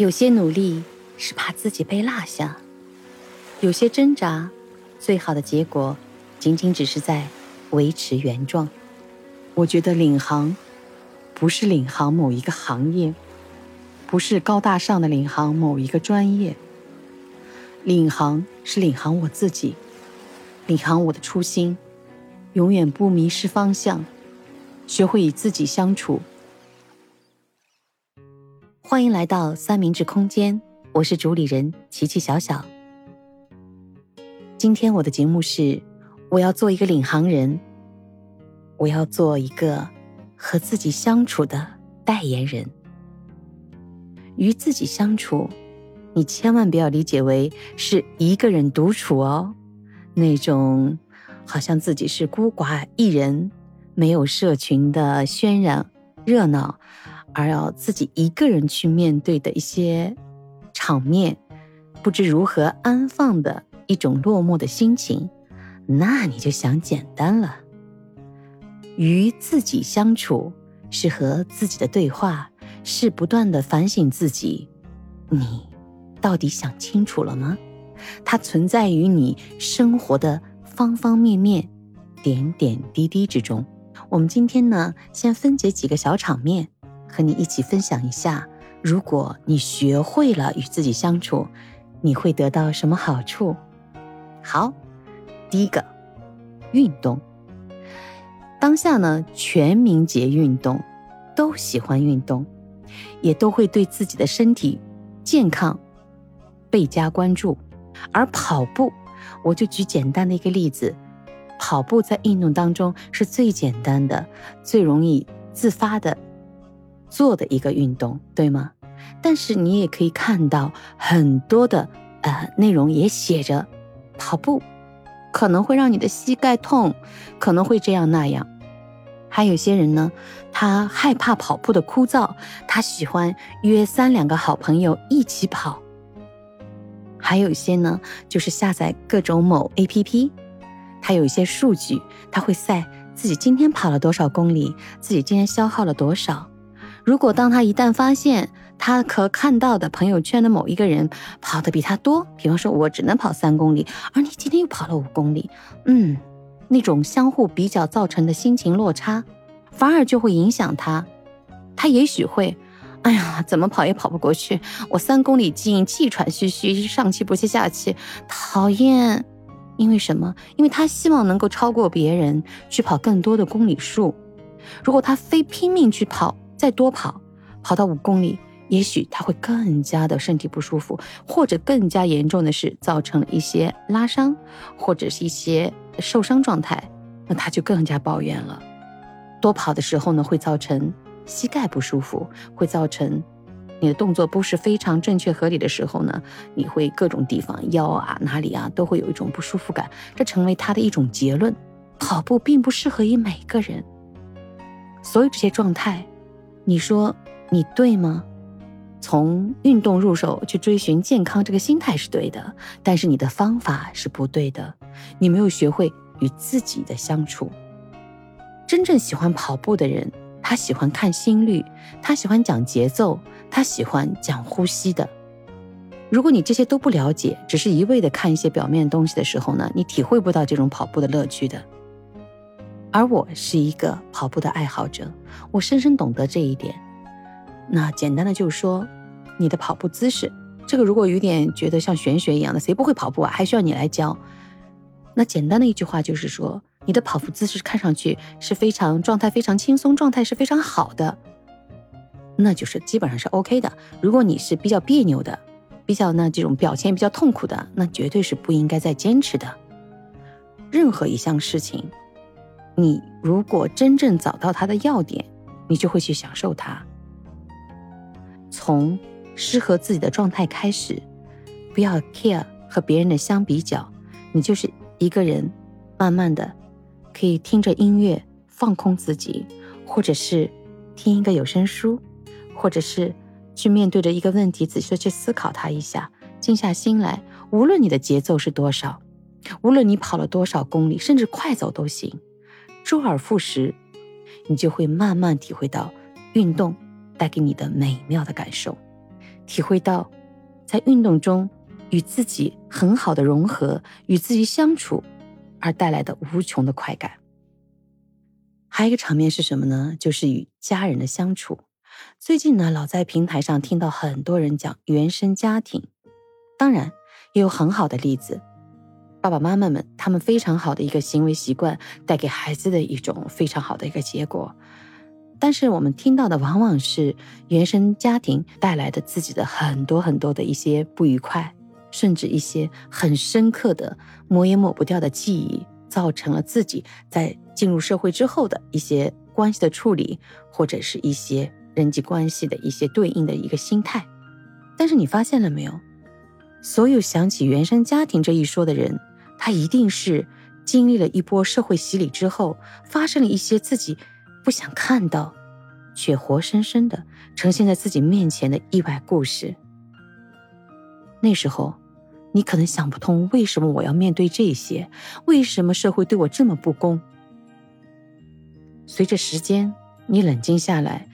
有些努力是怕自己被落下，有些挣扎，最好的结果仅仅只是在维持原状。我觉得领航，不是领航某一个行业，不是高大上的领航某一个专业。领航是领航我自己，领航我的初心，永远不迷失方向，学会与自己相处。欢迎来到三明治空间，我是主理人琪琪小小。今天我的节目是，我要做一个领航人，我要做一个和自己相处的代言人。与自己相处，你千万不要理解为是一个人独处哦，那种好像自己是孤寡一人，没有社群的渲染热闹。而要自己一个人去面对的一些场面，不知如何安放的一种落寞的心情，那你就想简单了。与自己相处，是和自己的对话，是不断的反省自己。你到底想清楚了吗？它存在于你生活的方方面面、点点滴滴之中。我们今天呢，先分解几个小场面。和你一起分享一下，如果你学会了与自己相处，你会得到什么好处？好，第一个，运动。当下呢，全民皆运动，都喜欢运动，也都会对自己的身体健康倍加关注。而跑步，我就举简单的一个例子，跑步在运动当中是最简单的、最容易自发的。做的一个运动，对吗？但是你也可以看到很多的呃内容也写着，跑步可能会让你的膝盖痛，可能会这样那样。还有些人呢，他害怕跑步的枯燥，他喜欢约三两个好朋友一起跑。还有一些呢，就是下载各种某 APP，它有一些数据，他会晒自己今天跑了多少公里，自己今天消耗了多少。如果当他一旦发现他可看到的朋友圈的某一个人跑得比他多，比方说我只能跑三公里，而你今天又跑了五公里，嗯，那种相互比较造成的心情落差，反而就会影响他。他也许会，哎呀，怎么跑也跑不过去，我三公里进气喘吁吁，上气不接下气，讨厌。因为什么？因为他希望能够超过别人去跑更多的公里数。如果他非拼命去跑，再多跑，跑到五公里，也许他会更加的身体不舒服，或者更加严重的是造成一些拉伤，或者是一些受伤状态，那他就更加抱怨了。多跑的时候呢，会造成膝盖不舒服，会造成你的动作不是非常正确合理的时候呢，你会各种地方腰啊哪里啊都会有一种不舒服感，这成为他的一种结论。跑步并不适合于每个人，所有这些状态。你说你对吗？从运动入手去追寻健康，这个心态是对的，但是你的方法是不对的。你没有学会与自己的相处。真正喜欢跑步的人，他喜欢看心率，他喜欢讲节奏，他喜欢讲呼吸的。如果你这些都不了解，只是一味的看一些表面东西的时候呢，你体会不到这种跑步的乐趣的。而我是一个跑步的爱好者，我深深懂得这一点。那简单的就是说，你的跑步姿势，这个如果有点觉得像玄学一样的，谁不会跑步啊？还需要你来教？那简单的一句话就是说，你的跑步姿势看上去是非常状态非常轻松，状态是非常好的，那就是基本上是 OK 的。如果你是比较别扭的，比较呢这种表现比较痛苦的，那绝对是不应该再坚持的。任何一项事情。你如果真正找到它的要点，你就会去享受它。从适合自己的状态开始，不要 care 和别人的相比较，你就是一个人，慢慢的可以听着音乐放空自己，或者是听一个有声书，或者是去面对着一个问题，仔细的去思考它一下，静下心来。无论你的节奏是多少，无论你跑了多少公里，甚至快走都行。周而复始，你就会慢慢体会到运动带给你的美妙的感受。体会到在运动中与自己很好的融合、与自己相处而带来的无穷的快感。还有一个场面是什么呢？就是与家人的相处。最近呢，老在平台上听到很多人讲原生家庭，当然也有很好的例子，爸爸妈妈们他们非常好的一个行为习惯，带给孩子的一种非常好的一个结果。但是我们听到的往往是原生家庭带来的自己的很多很多的一些不愉快，甚至一些很深刻的抹也抹不掉的记忆，造成了自己在进入社会之后的一些关系的处理，或者是一些人际关系的一些对应的一个心态。但是你发现了没有？所有想起原生家庭这一说的人，他一定是经历了一波社会洗礼之后，发生了一些自己。不想看到，却活生生的呈现在自己面前的意外故事。那时候，你可能想不通为什么我要面对这些，为什么社会对我这么不公。随着时间，你冷静下来，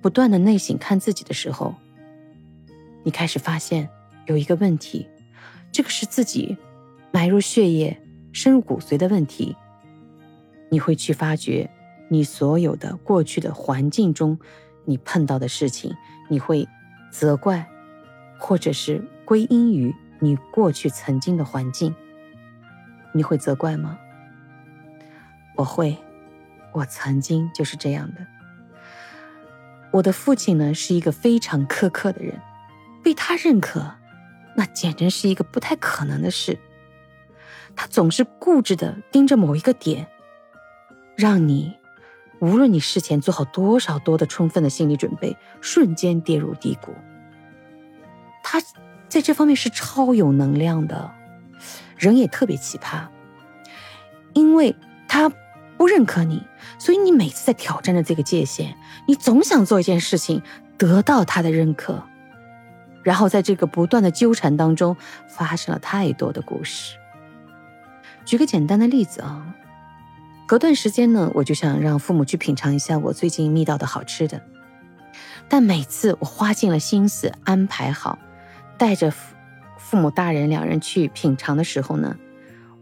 不断的内省看自己的时候，你开始发现有一个问题，这个是自己埋入血液、深入骨髓的问题。你会去发觉。你所有的过去的环境中，你碰到的事情，你会责怪，或者是归因于你过去曾经的环境。你会责怪吗？我会，我曾经就是这样的。我的父亲呢，是一个非常苛刻的人，被他认可，那简直是一个不太可能的事。他总是固执的盯着某一个点，让你。无论你事前做好多少多的充分的心理准备，瞬间跌入低谷。他在这方面是超有能量的，人也特别奇葩，因为他不认可你，所以你每次在挑战着这个界限，你总想做一件事情得到他的认可，然后在这个不断的纠缠当中，发生了太多的故事。举个简单的例子啊。隔段时间呢，我就想让父母去品尝一下我最近觅到的好吃的。但每次我花尽了心思安排好，带着父父母大人两人去品尝的时候呢，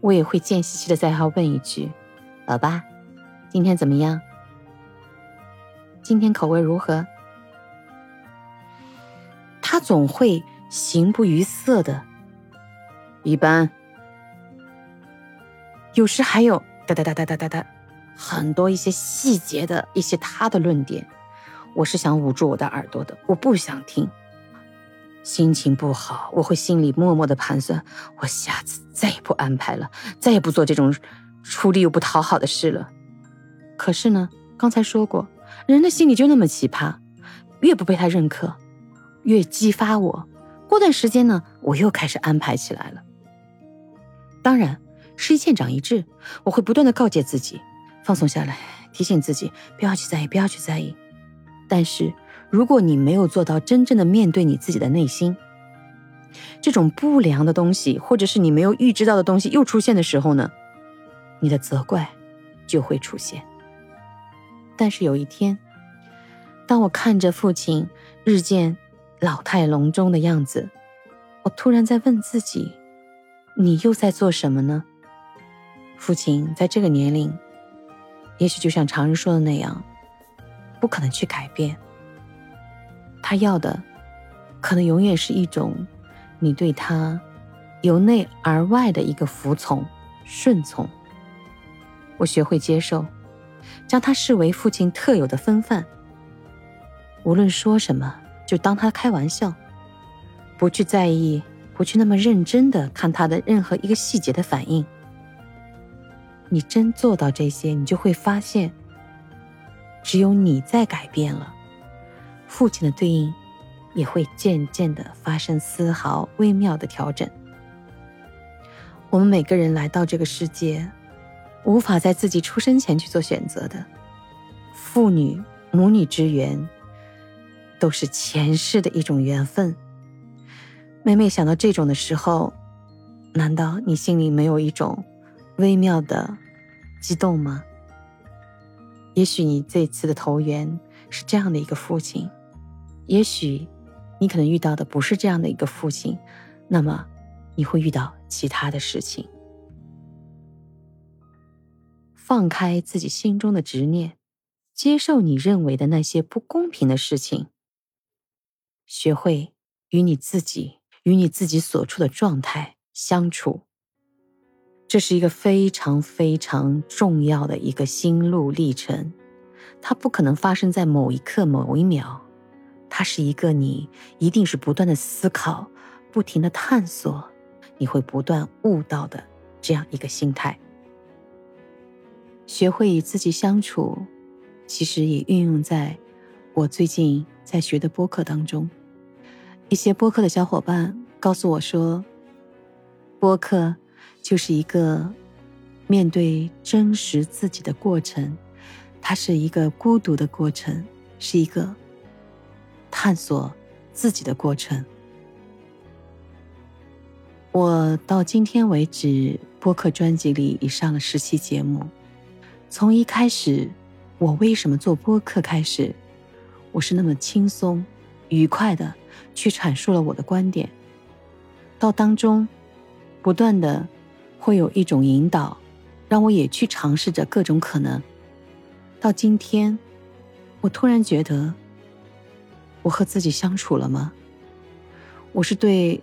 我也会贱兮兮的在后问一句：“老爸，今天怎么样？今天口味如何？”他总会形不于色的，一般。有时还有。哒哒哒哒哒哒哒，很多一些细节的一些他的论点，我是想捂住我的耳朵的，我不想听。心情不好，我会心里默默的盘算，我下次再也不安排了，再也不做这种出力又不讨好的事了。可是呢，刚才说过，人的心理就那么奇葩，越不被他认可，越激发我。过段时间呢，我又开始安排起来了。当然。是一堑长一智，我会不断的告诫自己，放松下来，提醒自己不要去在意，不要去在意。但是，如果你没有做到真正的面对你自己的内心，这种不良的东西，或者是你没有预知到的东西又出现的时候呢，你的责怪就会出现。但是有一天，当我看着父亲日渐老态龙钟的样子，我突然在问自己：你又在做什么呢？父亲在这个年龄，也许就像常人说的那样，不可能去改变。他要的，可能永远是一种你对他由内而外的一个服从、顺从。我学会接受，将他视为父亲特有的风范。无论说什么，就当他开玩笑，不去在意，不去那么认真的看他的任何一个细节的反应。你真做到这些，你就会发现，只有你在改变了，父亲的对应也会渐渐的发生丝毫微妙的调整。我们每个人来到这个世界，无法在自己出生前去做选择的，父女母女之缘，都是前世的一种缘分。每每想到这种的时候，难道你心里没有一种？微妙的激动吗？也许你这次的投缘是这样的一个父亲，也许你可能遇到的不是这样的一个父亲，那么你会遇到其他的事情。放开自己心中的执念，接受你认为的那些不公平的事情，学会与你自己、与你自己所处的状态相处。这是一个非常非常重要的一个心路历程，它不可能发生在某一刻、某一秒。它是一个你一定是不断的思考、不停的探索，你会不断悟到的这样一个心态。学会与自己相处，其实也运用在我最近在学的播客当中。一些播客的小伙伴告诉我说，播客就是一个面对真实自己的过程，它是一个孤独的过程，是一个。探索自己的过程。我到今天为止，播客专辑里已上了十期节目。从一开始，我为什么做播客开始，我是那么轻松、愉快的去阐述了我的观点。到当中，不断的会有一种引导，让我也去尝试着各种可能。到今天，我突然觉得。我和自己相处了吗？我是对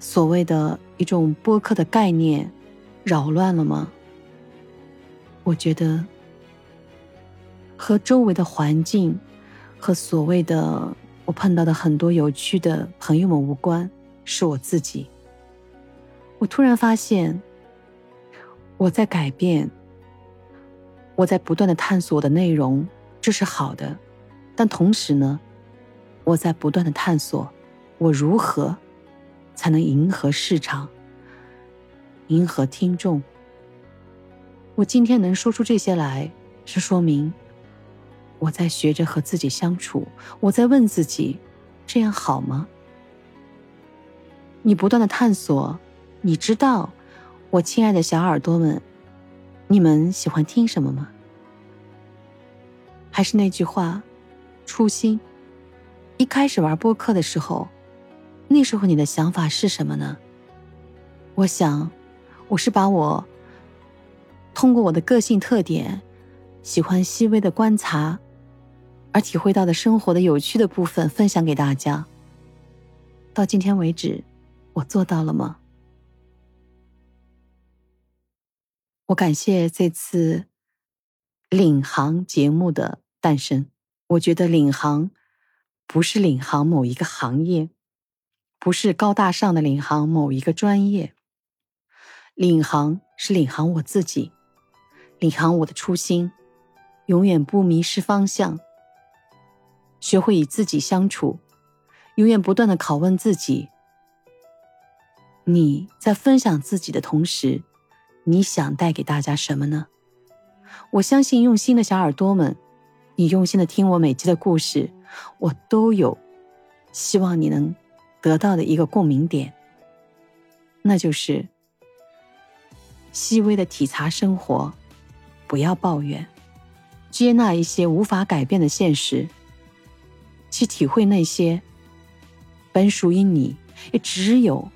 所谓的一种播客的概念扰乱了吗？我觉得和周围的环境和所谓的我碰到的很多有趣的朋友们无关，是我自己。我突然发现我在改变，我在不断的探索我的内容，这是好的，但同时呢？我在不断的探索，我如何才能迎合市场、迎合听众。我今天能说出这些来，是说明我在学着和自己相处。我在问自己：这样好吗？你不断的探索，你知道，我亲爱的小耳朵们，你们喜欢听什么吗？还是那句话，初心。一开始玩播客的时候，那时候你的想法是什么呢？我想，我是把我通过我的个性特点，喜欢细微的观察，而体会到的生活的有趣的部分分享给大家。到今天为止，我做到了吗？我感谢这次领航节目的诞生。我觉得领航。不是领航某一个行业，不是高大上的领航某一个专业。领航是领航我自己，领航我的初心，永远不迷失方向。学会与自己相处，永远不断的拷问自己：你在分享自己的同时，你想带给大家什么呢？我相信用心的小耳朵们，你用心的听我每集的故事。我都有希望你能得到的一个共鸣点，那就是细微的体察生活，不要抱怨，接纳一些无法改变的现实，去体会那些本属于你，也只有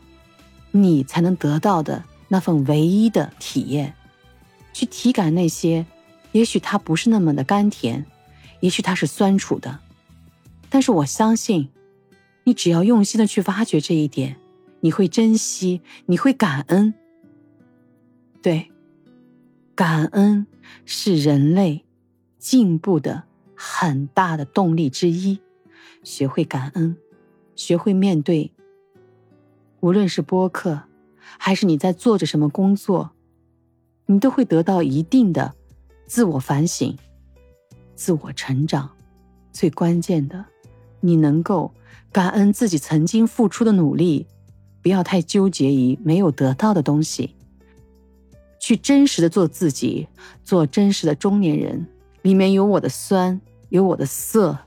你才能得到的那份唯一的体验，去体感那些，也许它不是那么的甘甜，也许它是酸楚的。但是我相信，你只要用心的去挖掘这一点，你会珍惜，你会感恩。对，感恩是人类进步的很大的动力之一。学会感恩，学会面对，无论是播客，还是你在做着什么工作，你都会得到一定的自我反省、自我成长。最关键的。你能够感恩自己曾经付出的努力，不要太纠结于没有得到的东西，去真实的做自己，做真实的中年人。里面有我的酸，有我的涩，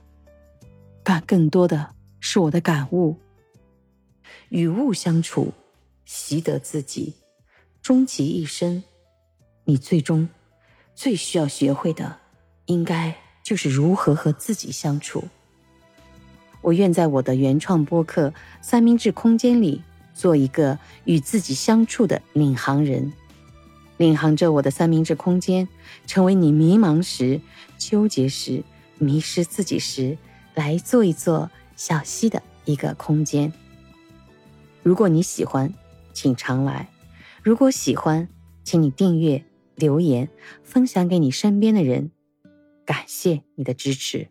感更多的是我的感悟。与物相处，习得自己。终其一生，你最终最需要学会的，应该就是如何和自己相处。我愿在我的原创播客三明治空间里，做一个与自己相处的领航人，领航着我的三明治空间，成为你迷茫时、纠结时、迷失自己时，来做一做小溪的一个空间。如果你喜欢，请常来；如果喜欢，请你订阅、留言、分享给你身边的人。感谢你的支持。